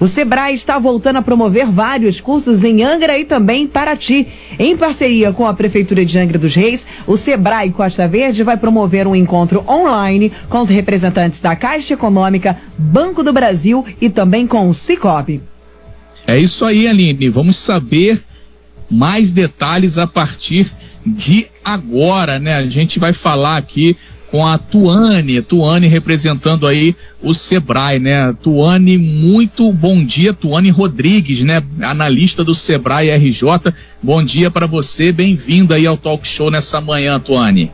O Sebrae está voltando a promover vários cursos em Angra e também em Paraty. Em parceria com a Prefeitura de Angra dos Reis, o Sebrae Costa Verde vai promover um encontro online com os representantes da Caixa Econômica, Banco do Brasil e também com o Cicobi. É isso aí, Aline. Vamos saber mais detalhes a partir de agora, né? A gente vai falar aqui com a Tuane, Tuane representando aí o Sebrae, né? Tuane, muito bom dia, Tuane Rodrigues, né? Analista do Sebrae RJ. Bom dia para você, bem-vinda aí ao Talk Show nessa manhã, Tuane.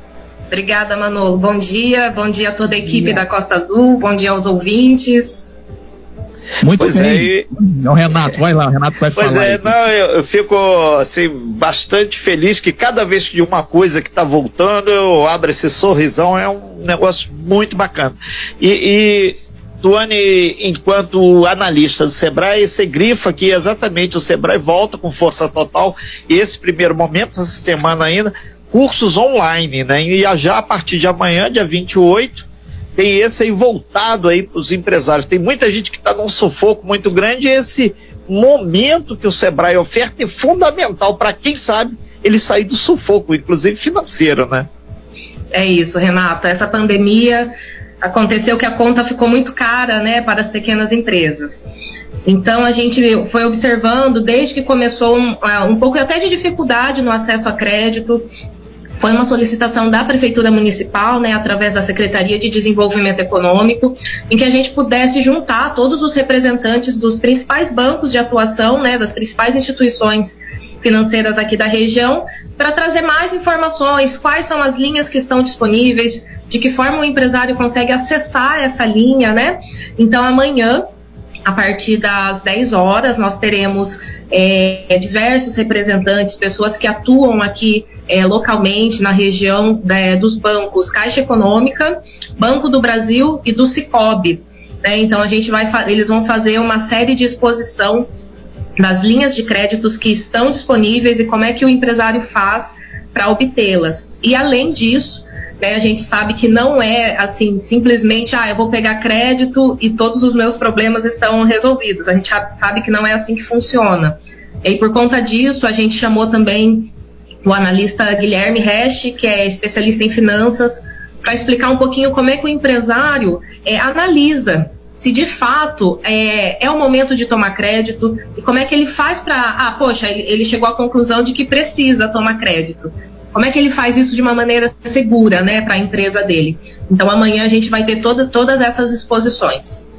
Obrigada, Manolo. Bom dia, bom dia a toda a equipe da Costa Azul, bom dia aos ouvintes. Muito pois bem. É, e... o Renato, vai lá, o Renato vai pois falar. Pois é, não, eu, eu, fico assim, bastante feliz que cada vez que uma coisa que está voltando, eu abro esse sorrisão, é um negócio muito bacana. E, e Tuane, enquanto analista do Sebrae, você grifa que exatamente o Sebrae volta com força total, esse primeiro momento, essa semana ainda, cursos online, né? E já a partir de amanhã, dia 28, tem esse aí voltado aí para os empresários. Tem muita gente que está num sufoco muito grande e esse momento que o Sebrae oferta é fundamental para quem sabe ele sair do sufoco, inclusive financeiro, né? É isso, Renato. Essa pandemia aconteceu que a conta ficou muito cara, né, para as pequenas empresas. Então a gente foi observando desde que começou um, um pouco até de dificuldade no acesso a crédito, foi uma solicitação da Prefeitura Municipal, né, através da Secretaria de Desenvolvimento Econômico, em que a gente pudesse juntar todos os representantes dos principais bancos de atuação, né, das principais instituições financeiras aqui da região, para trazer mais informações, quais são as linhas que estão disponíveis, de que forma o empresário consegue acessar essa linha, né? Então amanhã a partir das 10 horas, nós teremos é, diversos representantes, pessoas que atuam aqui é, localmente na região né, dos bancos Caixa Econômica, Banco do Brasil e do Cicobi. Né? Então a gente vai, eles vão fazer uma série de exposição das linhas de créditos que estão disponíveis e como é que o empresário faz para obtê-las. E além disso, né, a gente sabe que não é assim simplesmente, ah, eu vou pegar crédito e todos os meus problemas estão resolvidos. A gente sabe que não é assim que funciona. E por conta disso, a gente chamou também o analista Guilherme Resch, que é especialista em finanças, para explicar um pouquinho como é que o empresário é, analisa se de fato é, é o momento de tomar crédito e como é que ele faz para. Ah, poxa, ele, ele chegou à conclusão de que precisa tomar crédito. Como é que ele faz isso de uma maneira segura, né, para a empresa dele? Então amanhã a gente vai ter toda, todas essas exposições.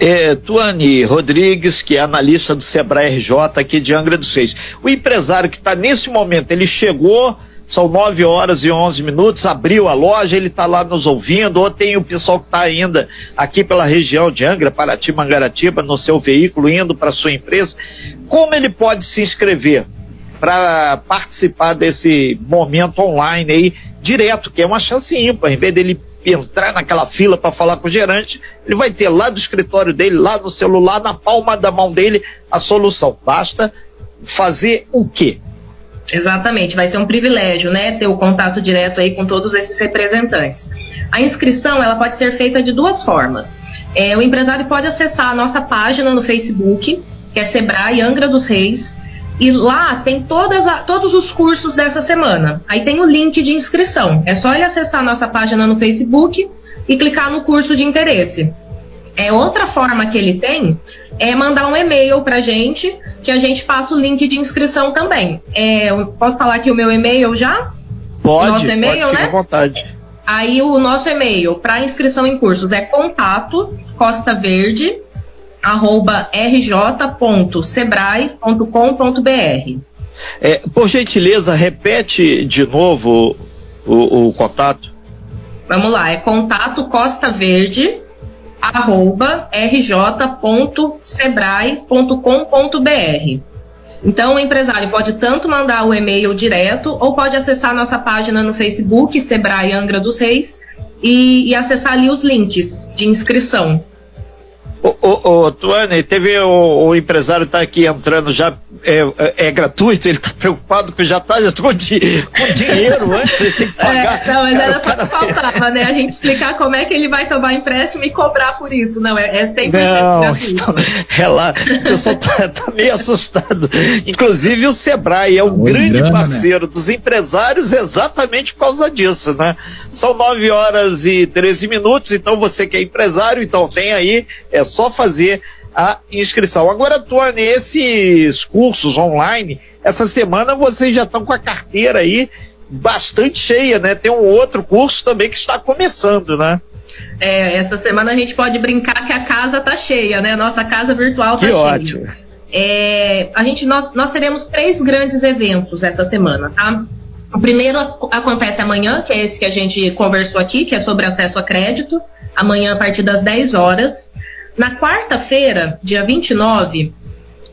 É, Tuane Rodrigues, que é analista do Sebrae RJ aqui de Angra dos Reis. O empresário que está nesse momento, ele chegou, são 9 horas e 11 minutos, abriu a loja, ele está lá nos ouvindo, ou tem o pessoal que está ainda aqui pela região de Angra, Paraty, Mangaratiba, no seu veículo, indo para sua empresa. Como ele pode se inscrever? Para participar desse momento online aí direto, que é uma chance ímpar. Em vez dele entrar naquela fila para falar com o gerente, ele vai ter lá do escritório dele, lá no celular, na palma da mão dele, a solução. Basta fazer o quê? Exatamente, vai ser um privilégio, né, ter o contato direto aí com todos esses representantes. A inscrição ela pode ser feita de duas formas. É, o empresário pode acessar a nossa página no Facebook, que é Sebrae Angra dos Reis, e lá tem a, todos os cursos dessa semana. Aí tem o link de inscrição. É só ele acessar a nossa página no Facebook e clicar no curso de interesse. É outra forma que ele tem é mandar um e-mail para gente que a gente passa o link de inscrição também. É, posso falar aqui o meu e-mail já? Pode. Nosso e-mail, pode, né? à vontade. Aí o nosso e-mail para inscrição em cursos é contato costa verde arroba rj.sebrae.com.br. É, por gentileza, repete de novo o, o, contato. Vamos lá, é contato Costa Verde arroba rj.sebrae.com.br. Então, o empresário pode tanto mandar o e-mail direto ou pode acessar nossa página no Facebook, Sebrae Angra dos Reis, e, e acessar ali os links de inscrição. Ô, ô, ô Tuane, teve o, o empresário tá aqui entrando já, é, é, é gratuito, ele tá preocupado que já tá com, di, com dinheiro antes, ele tem que pagar. É, não, mas era só que faltava, né? A gente explicar como é que ele vai tomar empréstimo e cobrar por isso. Não, é, é 100% não, gratuito. Então, é lá, o pessoal tá, tá, meio assustado. Inclusive o Sebrae é um grande grana, né? parceiro né? dos empresários exatamente por causa disso, né? São 9 horas e 13 minutos, então você que é empresário, então tem aí, é só fazer a inscrição. Agora, Tony, esses cursos online, essa semana vocês já estão com a carteira aí bastante cheia, né? Tem um outro curso também que está começando, né? É, essa semana a gente pode brincar que a casa tá cheia, né? Nossa casa virtual tá que cheia. Ótimo. É, a gente, nós, nós teremos três grandes eventos essa semana, tá? O primeiro acontece amanhã, que é esse que a gente conversou aqui, que é sobre acesso a crédito, amanhã a partir das 10 horas. Na quarta-feira, dia 29,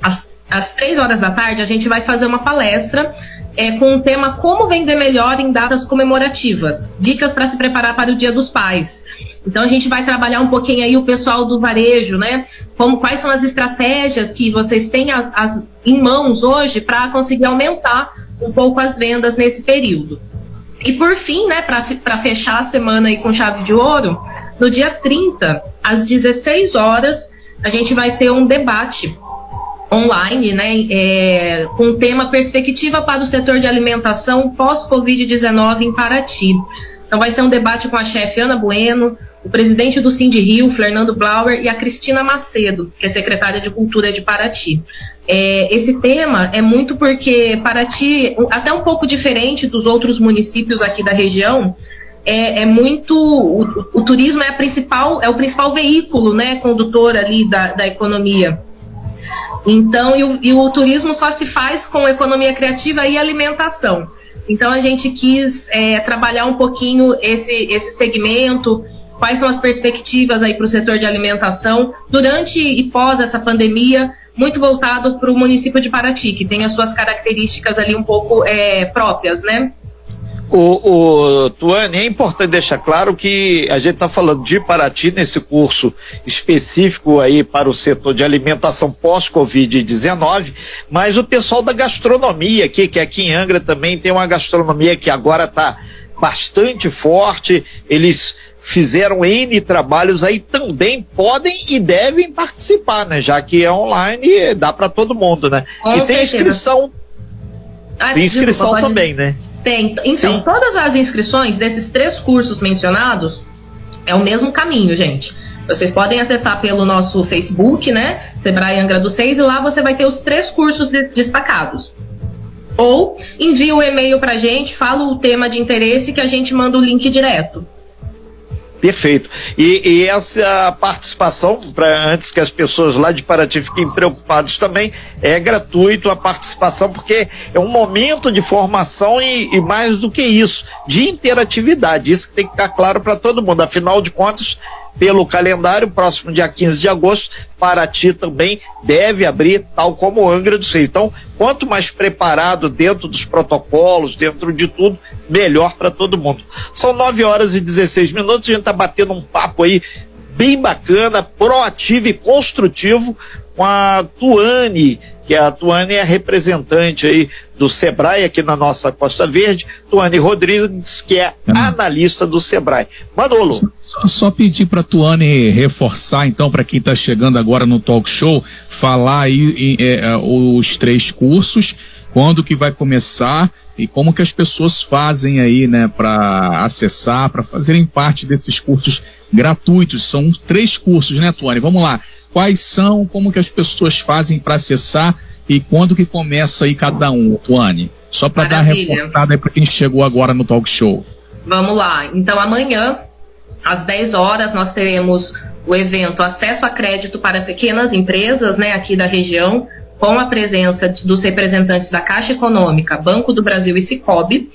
às, às 3 horas da tarde, a gente vai fazer uma palestra é, com o tema Como vender melhor em datas comemorativas. Dicas para se preparar para o Dia dos Pais. Então a gente vai trabalhar um pouquinho aí o pessoal do varejo, né? Como quais são as estratégias que vocês têm as, as em mãos hoje para conseguir aumentar um pouco as vendas nesse período. E por fim, né, para fechar a semana aí com chave de ouro, no dia 30, às 16 horas, a gente vai ter um debate online, né, é, com o tema Perspectiva para o setor de alimentação pós-Covid-19 em Paraty. Então vai ser um debate com a chefe Ana Bueno, o presidente do Cindy Rio, Fernando Blauer, e a Cristina Macedo, que é secretária de Cultura de Paraty. É, esse tema é muito porque Paraty, até um pouco diferente dos outros municípios aqui da região, é, é muito o, o, turismo é a principal é o principal veículo, né, condutor ali da, da economia. Então, e o, e o, turismo só se faz com economia criativa e alimentação. Então, a gente quis é, trabalhar um pouquinho esse, esse segmento, quais são as perspectivas aí para o setor de alimentação durante e pós essa pandemia, muito voltado para o município de Paraty, que tem as suas características ali um pouco é, próprias, né? O, o Tuane, é importante deixar claro que a gente está falando de Paraty nesse curso específico aí para o setor de alimentação pós-Covid-19, mas o pessoal da gastronomia aqui, que aqui em Angra também tem uma gastronomia que agora está bastante forte, eles fizeram N trabalhos aí também podem e devem participar, né? Já que é online, dá para todo mundo, né? Com e tem certeza. inscrição. Ah, tem inscrição desculpa, também, né? Tem. Então, Sim. todas as inscrições desses três cursos mencionados é o mesmo caminho, gente. Vocês podem acessar pelo nosso Facebook, né? Sebrae Angra do 6, e lá você vai ter os três cursos de destacados. Ou envia o um e-mail pra gente, fala o tema de interesse que a gente manda o link direto. Perfeito. E, e essa participação, para antes que as pessoas lá de Paraty fiquem preocupadas também, é gratuito a participação, porque é um momento de formação e, e mais do que isso, de interatividade. Isso que tem que ficar claro para todo mundo. Afinal de contas, pelo calendário, próximo dia 15 de agosto, Paraty também deve abrir, tal como Angra do Sul. Então, quanto mais preparado dentro dos protocolos, dentro de tudo, melhor para todo mundo. São 9 horas e 16 minutos, a gente está batendo um papo aí bem bacana, proativo e construtivo com a Tuane, que a Tuane é representante aí do Sebrae aqui na nossa Costa Verde, Tuane Rodrigues, que é analista do Sebrae. Manolo. Só, só pedir para a Tuane reforçar, então, para quem está chegando agora no talk show, falar aí é, é, os três cursos, quando que vai começar e como que as pessoas fazem aí, né, para acessar, para fazerem parte desses cursos gratuitos. São três cursos, né, Tuane? Vamos lá quais são, como que as pessoas fazem para acessar e quando que começa aí cada um, Tuane? Só para dar reforçada aí para quem chegou agora no talk show. Vamos lá. Então amanhã, às 10 horas, nós teremos o evento Acesso a Crédito para Pequenas Empresas, né, aqui da região, com a presença dos representantes da Caixa Econômica, Banco do Brasil e Cicobi.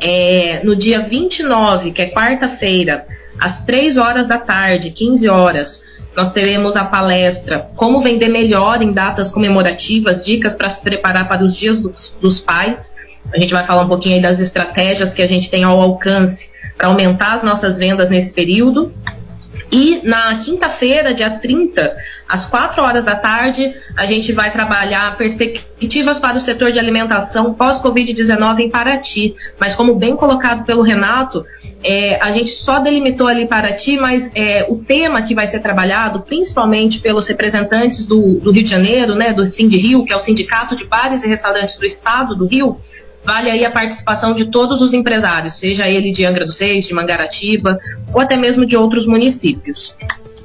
É, no dia 29, que é quarta-feira, às 3 horas da tarde, 15 horas, nós teremos a palestra Como Vender Melhor em Datas Comemorativas, dicas para se preparar para os dias dos, dos pais. A gente vai falar um pouquinho das estratégias que a gente tem ao alcance para aumentar as nossas vendas nesse período. E na quinta-feira, dia 30, às 4 horas da tarde, a gente vai trabalhar perspectivas para o setor de alimentação pós-Covid-19 em Paraty. Mas, como bem colocado pelo Renato, é, a gente só delimitou ali Paraty, mas é, o tema que vai ser trabalhado, principalmente pelos representantes do, do Rio de Janeiro, né, do Sind que é o Sindicato de Bares e Restaurantes do Estado do Rio, vale aí a participação de todos os empresários, seja ele de Angra dos Reis, de Mangaratiba ou até mesmo de outros municípios.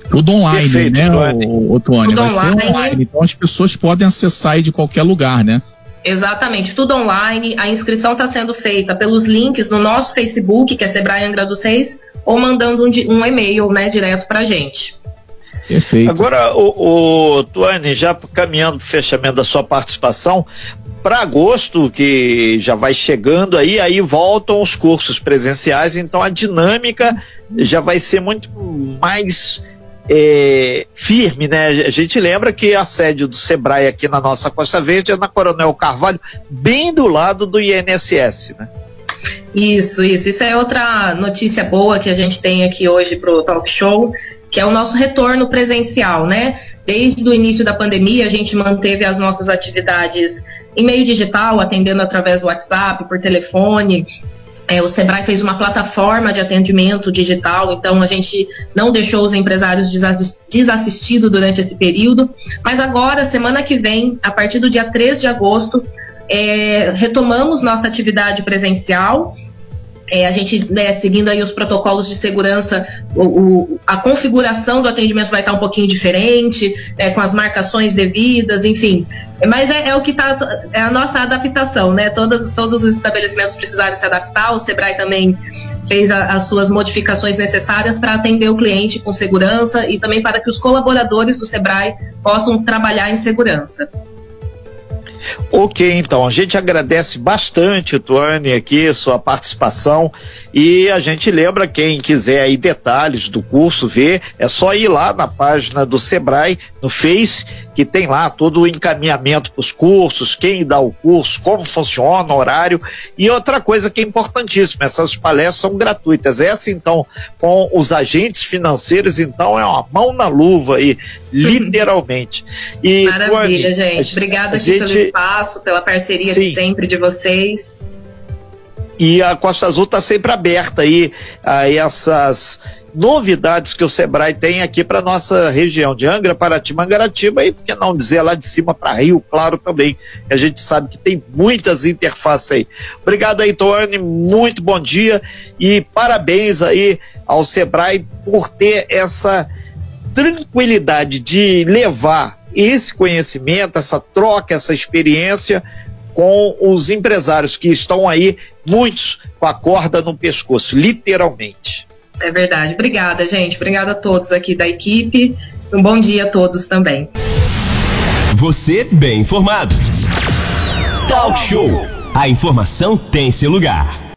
Tudo online, Perfeito, né, o, o Vai online. ser online, então as pessoas podem acessar aí de qualquer lugar, né? Exatamente, tudo online. A inscrição está sendo feita pelos links no nosso Facebook, que é Sebrae Angra dos Reis, ou mandando um, um e-mail né, direto para a gente. Perfeito. Agora, o, o Tuane, já caminhando para o fechamento da sua participação, para agosto, que já vai chegando aí, aí voltam os cursos presenciais, então a dinâmica já vai ser muito mais é, firme, né? A gente lembra que a sede do Sebrae aqui na nossa Costa Verde é na Coronel Carvalho, bem do lado do INSS, né? Isso, isso. Isso é outra notícia boa que a gente tem aqui hoje para o Talk Show, que é o nosso retorno presencial, né? Desde o início da pandemia, a gente manteve as nossas atividades em meio digital, atendendo através do WhatsApp, por telefone. É, o Sebrae fez uma plataforma de atendimento digital, então a gente não deixou os empresários desassistidos durante esse período. Mas agora, semana que vem, a partir do dia 3 de agosto, é, retomamos nossa atividade presencial é, a gente, né, seguindo aí os protocolos de segurança, o, o, a configuração do atendimento vai estar um pouquinho diferente, é, com as marcações devidas, enfim. Mas é, é o que está, é a nossa adaptação, né? Todos, todos os estabelecimentos precisaram se adaptar, o Sebrae também fez a, as suas modificações necessárias para atender o cliente com segurança e também para que os colaboradores do Sebrae possam trabalhar em segurança. Ok, então, a gente agradece bastante, Tuane, aqui, sua participação e a gente lembra quem quiser aí detalhes do curso, ver, é só ir lá na página do Sebrae, no Face, que tem lá todo o encaminhamento para os cursos, quem dá o curso, como funciona, horário. E outra coisa que é importantíssima, essas palestras são gratuitas. Essa, então, com os agentes financeiros, então, é uma mão na luva aí, literalmente. E, Maravilha, gente. Obrigada gente... pelo espaço, pela parceria Sim. de sempre de vocês. E a Costa Azul está sempre aberta aí a essas novidades que o Sebrae tem aqui para nossa região de Angra, Paraty, Mangaratiba e por que não dizer lá de cima para Rio, claro também, que a gente sabe que tem muitas interfaces aí. Obrigado aí, Tony, muito bom dia e parabéns aí ao Sebrae por ter essa tranquilidade de levar esse conhecimento, essa troca, essa experiência com os empresários que estão aí, muitos com a corda no pescoço, literalmente. É verdade. Obrigada, gente. Obrigada a todos aqui da equipe. Um bom dia a todos também. Você bem informado. Talk Show. A informação tem seu lugar.